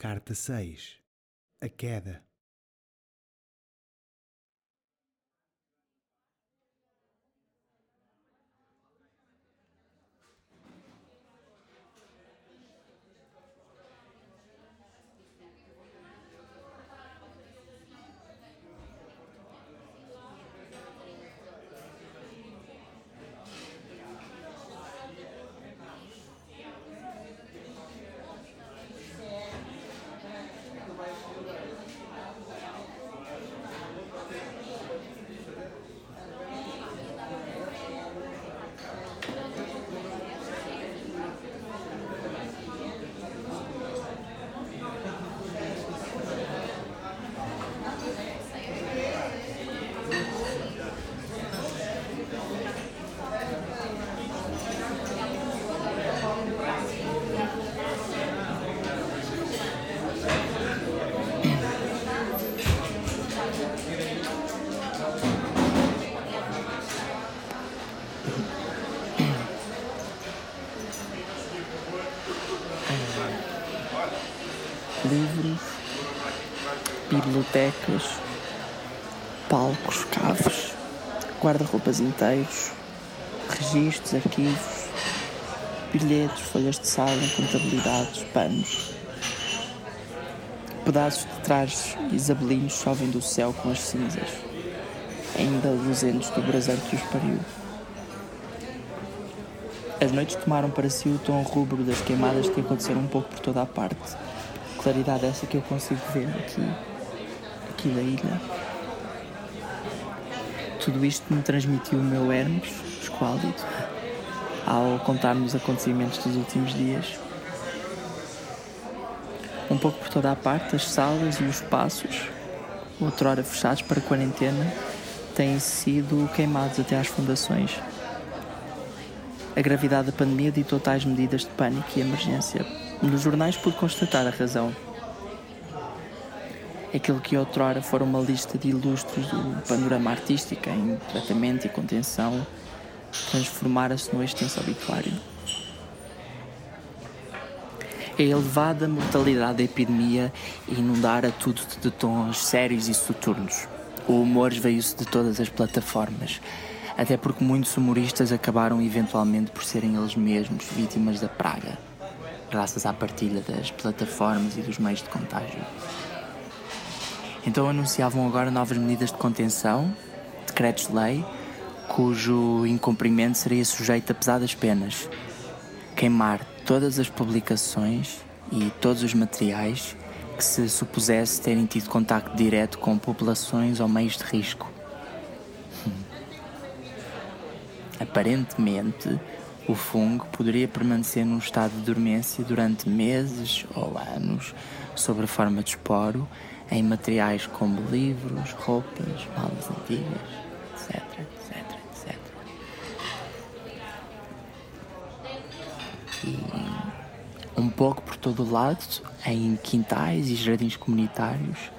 Carta 6 A Queda livros, bibliotecas, palcos, caves, guarda-roupas inteiros, registros, arquivos, bilhetes, folhas de sala, contabilidades, panos. Pedaços de trajes isabelinhos chovem do céu com as cinzas, ainda luzentes do brasante que os pariu. As noites tomaram para si o tom rubro das queimadas que aconteceram um pouco por toda a parte claridade essa que eu consigo ver aqui, aqui da ilha. Tudo isto me transmitiu o meu Hermes, esquálido, ao contar-me os acontecimentos dos últimos dias. Um pouco por toda a parte, as salas e os espaços, outrora fechados para quarentena, têm sido queimados até às fundações. A gravidade da pandemia ditou tais medidas de pânico e emergência nos jornais pude constatar a razão. Aquilo que outrora fora uma lista de ilustres do panorama artístico em tratamento e contenção transformara-se no extenso obituário. A elevada mortalidade da epidemia inundara tudo de tons sérios e soturnos. O humor veio-se de todas as plataformas, até porque muitos humoristas acabaram eventualmente por serem eles mesmos vítimas da praga graças à partilha das plataformas e dos meios de contágio. Então anunciavam agora novas medidas de contenção, decretos-lei, cujo incumprimento seria sujeito a pesadas penas. Queimar todas as publicações e todos os materiais que se supusesse terem tido contacto direto com populações ou meios de risco. Aparentemente, o fungo poderia permanecer num estado de dormência durante meses ou anos, sob a forma de esporo, em materiais como livros, roupas, malas antigas, etc, etc, etc. E um pouco por todo o lado, em quintais e jardins comunitários,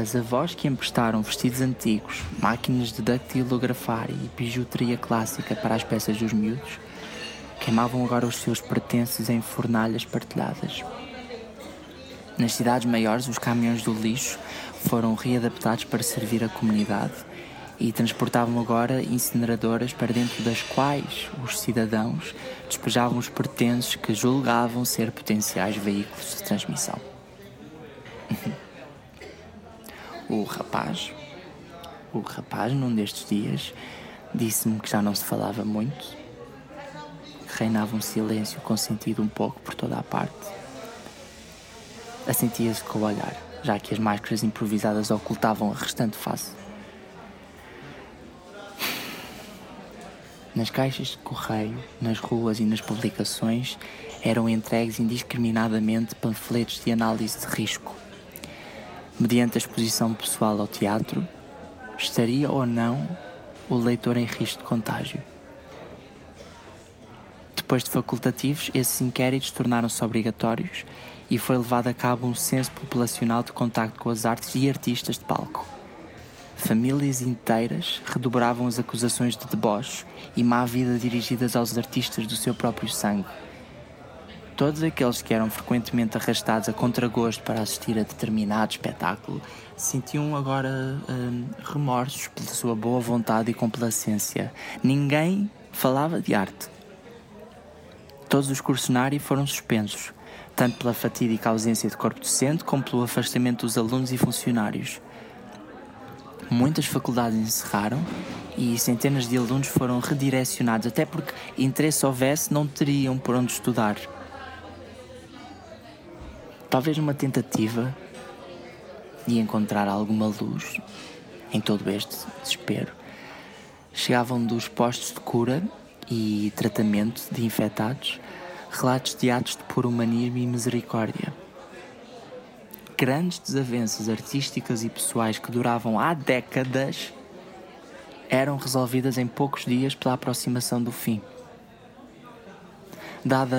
as avós que emprestaram vestidos antigos, máquinas de dactilografar e bijuteria clássica para as peças dos miúdos queimavam agora os seus pertences em fornalhas partilhadas. Nas cidades maiores, os caminhões do lixo foram readaptados para servir a comunidade e transportavam agora incineradoras para dentro das quais os cidadãos despejavam os pertences que julgavam ser potenciais veículos de transmissão. o rapaz, o rapaz, num destes dias, disse-me que já não se falava muito reinava um silêncio consentido um pouco por toda a parte. Assentia-se com o olhar, já que as máscaras improvisadas ocultavam a restante face. Nas caixas de correio, nas ruas e nas publicações eram entregues indiscriminadamente panfletos de análise de risco. Mediante a exposição pessoal ao teatro, estaria ou não o leitor em risco de contágio? Depois de facultativos, esses inquéritos tornaram-se obrigatórios e foi levado a cabo um censo populacional de contacto com as artes e artistas de palco. Famílias inteiras redobravam as acusações de deboche e má vida dirigidas aos artistas do seu próprio sangue. Todos aqueles que eram frequentemente arrastados a contragosto para assistir a determinado espetáculo sentiam agora hum, remorsos pela sua boa vontade e complacência. Ninguém falava de arte. Todos os cursionários foram suspensos, tanto pela fatídica ausência de corpo docente como pelo afastamento dos alunos e funcionários. Muitas faculdades encerraram e centenas de alunos foram redirecionados, até porque interesse houvesse, não teriam por onde estudar. Talvez uma tentativa de encontrar alguma luz em todo este desespero. Chegavam dos postos de cura e tratamento de infectados relatos de atos de puro humanismo e misericórdia grandes desavenças artísticas e pessoais que duravam há décadas eram resolvidas em poucos dias pela aproximação do fim. Dada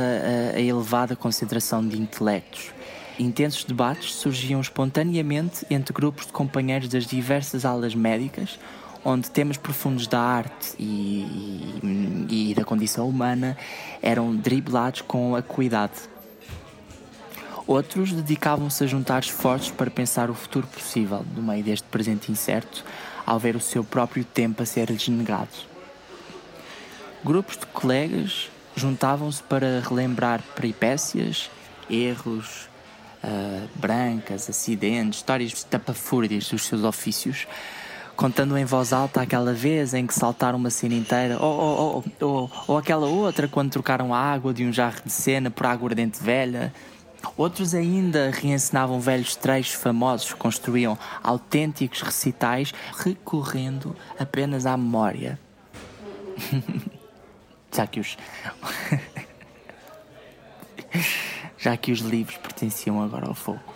a, elevada concentração de intelectos, intensos debates surgiam espontaneamente entre grupos de companheiros das diversas alas médicas, onde temas profundos da arte e, e, e da condição humana eram driblados com acuidade Outros dedicavam-se a juntar esforços para pensar o futuro possível no meio deste presente incerto, ao ver o seu próprio tempo a ser-lhes negado. Grupos de colegas juntavam-se para relembrar peripécias, erros, uh, brancas, acidentes, histórias tapafúrdias dos seus ofícios, contando em voz alta aquela vez em que saltaram uma cena inteira, ou, ou, ou, ou, aquela outra quando trocaram a água de um jarro de cena por água ardente velha, Outros ainda reencenavam velhos trechos famosos, construíam autênticos recitais recorrendo apenas à memória. Já que os. Já que os livros pertenciam agora ao fogo.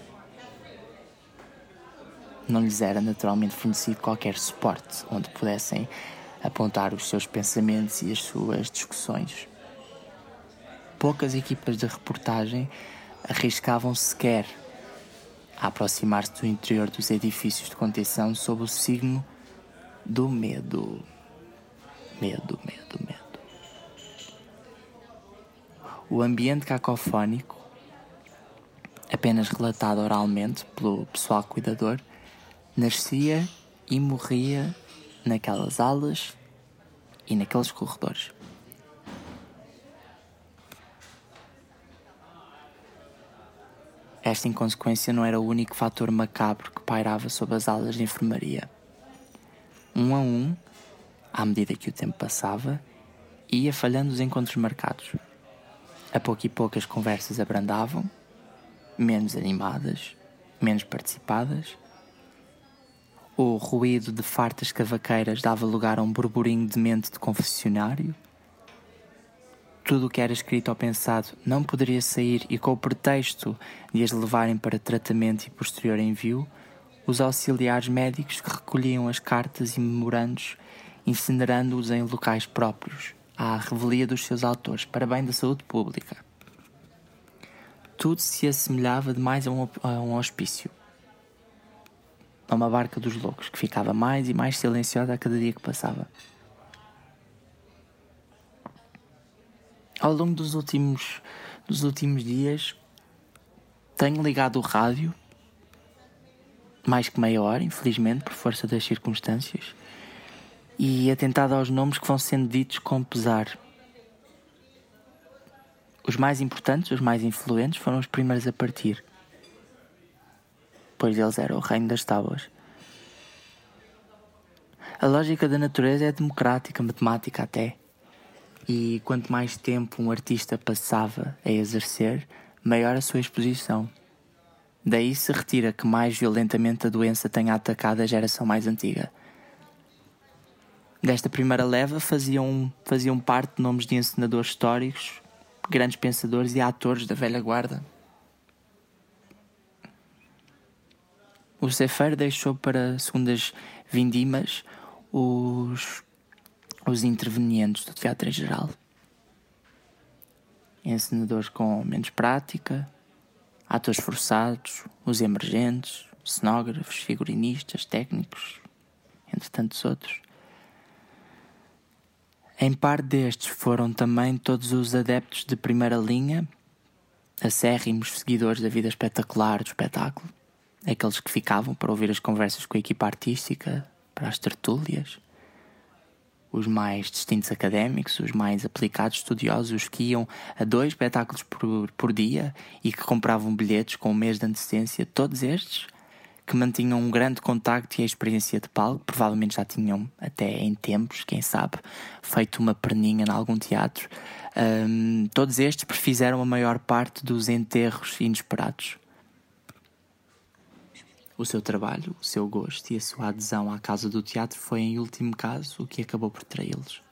Não lhes era naturalmente fornecido qualquer suporte onde pudessem apontar os seus pensamentos e as suas discussões. Poucas equipas de reportagem arriscavam sequer a aproximar-se do interior dos edifícios de contenção sob o signo do medo. Medo, medo, medo. O ambiente cacofónico, apenas relatado oralmente pelo pessoal cuidador, nascia e morria naquelas alas e naqueles corredores. Esta inconsequência não era o único fator macabro que pairava sob as alas de enfermaria. Um a um, à medida que o tempo passava, ia falhando os encontros marcados. A pouco e pouco as conversas abrandavam, menos animadas, menos participadas. O ruído de fartas cavaqueiras dava lugar a um burburinho de mente de confessionário tudo o que era escrito ou pensado não poderia sair e, com o pretexto de as levarem para tratamento e posterior envio, os auxiliares médicos recolhiam as cartas e memorandos, incinerando-os em locais próprios, à revelia dos seus autores, para bem da saúde pública. Tudo se assemelhava demais a um, a um hospício, a uma barca dos loucos, que ficava mais e mais silenciosa a cada dia que passava. ao longo dos últimos, dos últimos dias tenho ligado o rádio mais que meia hora, infelizmente, por força das circunstâncias, e atentado aos nomes que vão sendo ditos com pesar. Os mais importantes, os mais influentes, foram os primeiros a partir, pois eles eram o reino das tábuas. A lógica da natureza é democrática, matemática até. E quanto mais tempo um artista passava a exercer, maior a sua exposição. Daí se retira que mais violentamente a doença tenha atacado a geração mais antiga. Desta primeira leva faziam, faziam parte nomes de encenadores históricos, grandes pensadores e atores da velha guarda. O Cefeiro deixou para segundas vindimas os os intervenientes do teatro em geral. encenadores com menos prática, atores forçados, os emergentes, cenógrafos, figurinistas, técnicos, entre tantos outros. Em par destes foram também todos os adeptos de primeira linha, acérrimos seguidores da vida espetacular do espetáculo, aqueles que ficavam para ouvir as conversas com a equipa artística, para as tertúlias, os mais distintos académicos, os mais aplicados estudiosos, os que iam a dois espetáculos por, por dia e que compravam bilhetes com um mês de antecedência, todos estes que mantinham um grande contacto e a experiência de palco, provavelmente já tinham, até em tempos, quem sabe, feito uma perninha em algum teatro. Um, todos estes prefizeram a maior parte dos enterros inesperados. O seu trabalho, o seu gosto e a sua adesão à casa do teatro foi, em último caso, o que acabou por traí-los.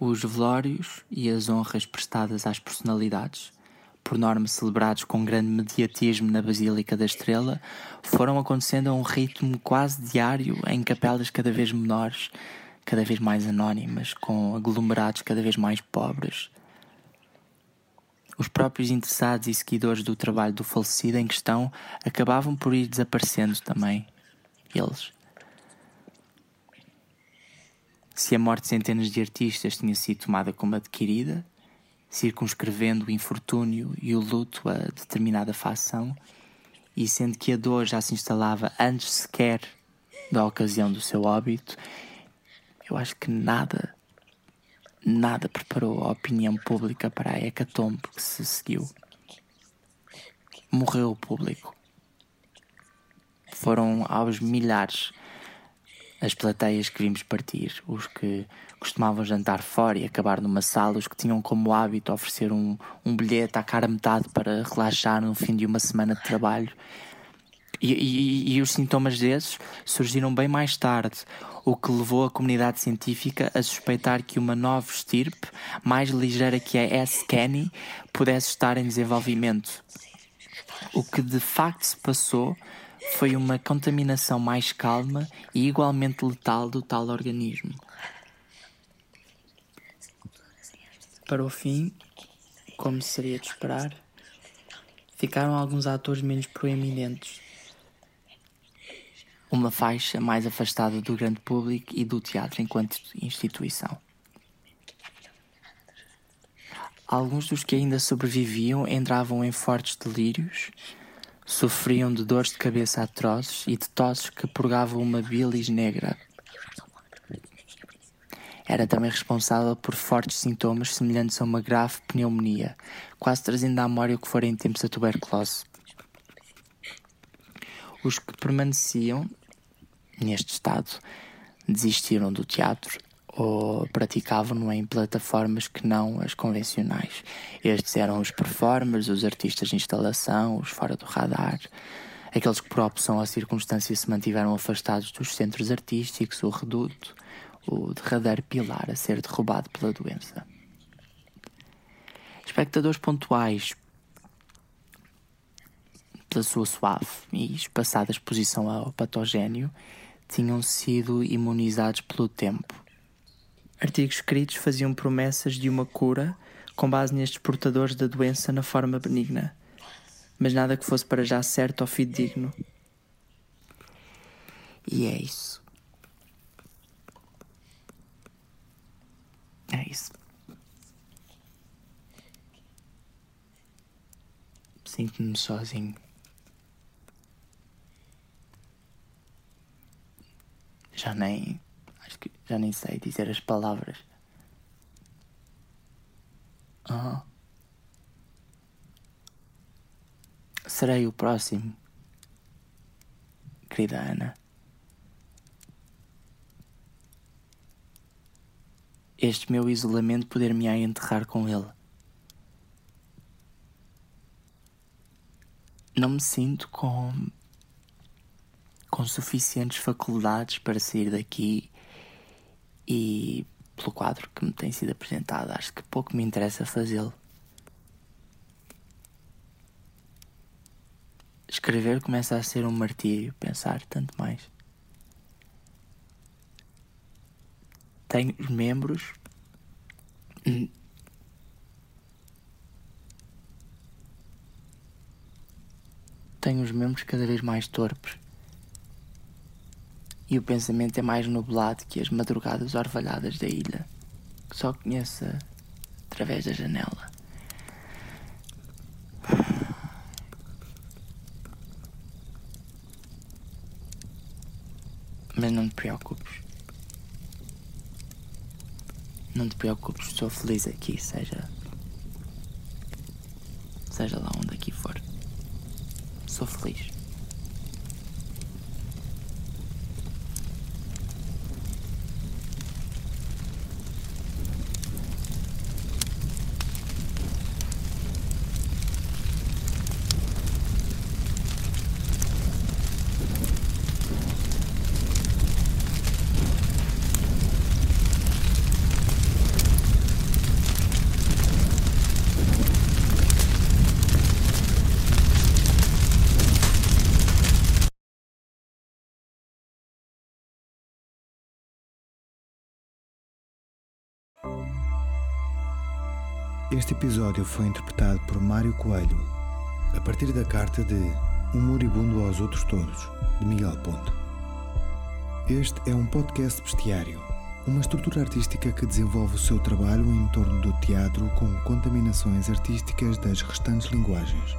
Os velórios e as honras prestadas às personalidades, por norma celebrados com grande mediatismo na Basílica da Estrela, foram acontecendo a um ritmo quase diário em capelas cada vez menores, cada vez mais anónimas, com aglomerados cada vez mais pobres os próprios interessados e seguidores do trabalho do falecido em questão acabavam por ir desaparecendo também, eles. Se a morte de centenas de artistas tinha sido tomada como adquirida, circunscrevendo o infortúnio e o luto a determinada facção, e sendo que a dor já se instalava antes sequer da ocasião do seu óbito, eu acho que nada nada preparou a opinião pública para a hecatombe que se seguiu. Morreu o público. Foram aos milhares as plateias que vimos partir, os que costumavam jantar fora e acabar numa sala, os que tinham como hábito oferecer um, um bilhete à cara metade para relaxar no fim de uma semana de trabalho. E, e, e os sintomas desses surgiram bem mais tarde, o que levou a comunidade científica a suspeitar que uma nova estirpe, mais ligeira que a S. Kenny, pudesse estar em desenvolvimento. O que de facto se passou foi uma contaminação mais calma e igualmente letal do tal organismo. Para o fim, como seria de esperar, ficaram alguns atores menos proeminentes uma faixa mais afastada do grande público e do teatro enquanto instituição. Alguns dos que ainda sobreviviam entravam em fortes delírios, sofriam de dores de cabeça atrozes e de tosses que purgavam uma bilis negra. Era também responsável por fortes sintomas semelhantes a uma grave pneumonia, quase trazendo à memória o que fora em tempos a tuberculose. Os que permaneciam neste estado desistiram do teatro ou praticavam-no em plataformas que não as convencionais. Estes eram os performers, os artistas de instalação, os fora do radar, aqueles que por opção ou circunstância se mantiveram afastados dos centros artísticos, o reduto, o derradeiro pilar a ser derrubado pela doença. Espectadores pontuais pela sua suave e espaçada exposição ao patogénio, tinham sido imunizados pelo tempo. Artigos escritos faziam promessas de uma cura com base nestes portadores da doença na forma benigna, mas nada que fosse para já certo ou fidedigno. E é isso. É isso. Sinto-me sozinho. já nem. Já nem sei dizer as palavras. Uhum. Serei o próximo, querida Ana. Este meu isolamento poder-me-á enterrar com ele. Não me sinto com com suficientes faculdades para sair daqui e pelo quadro que me tem sido apresentado, acho que pouco me interessa fazê-lo. Escrever começa a ser um martírio, pensar tanto mais. Tenho os membros. Tenho os membros cada vez mais torpes. E o pensamento é mais nublado que as madrugadas orvalhadas da ilha, que só conheço através da janela. Mas não te preocupes. Não te preocupes, sou feliz aqui, seja. Seja lá onde aqui for. Sou feliz. Este episódio foi interpretado por Mário Coelho, a partir da carta de Um Moribundo aos Outros Todos, de Miguel Ponto. Este é um podcast bestiário, uma estrutura artística que desenvolve o seu trabalho em torno do teatro com contaminações artísticas das restantes linguagens.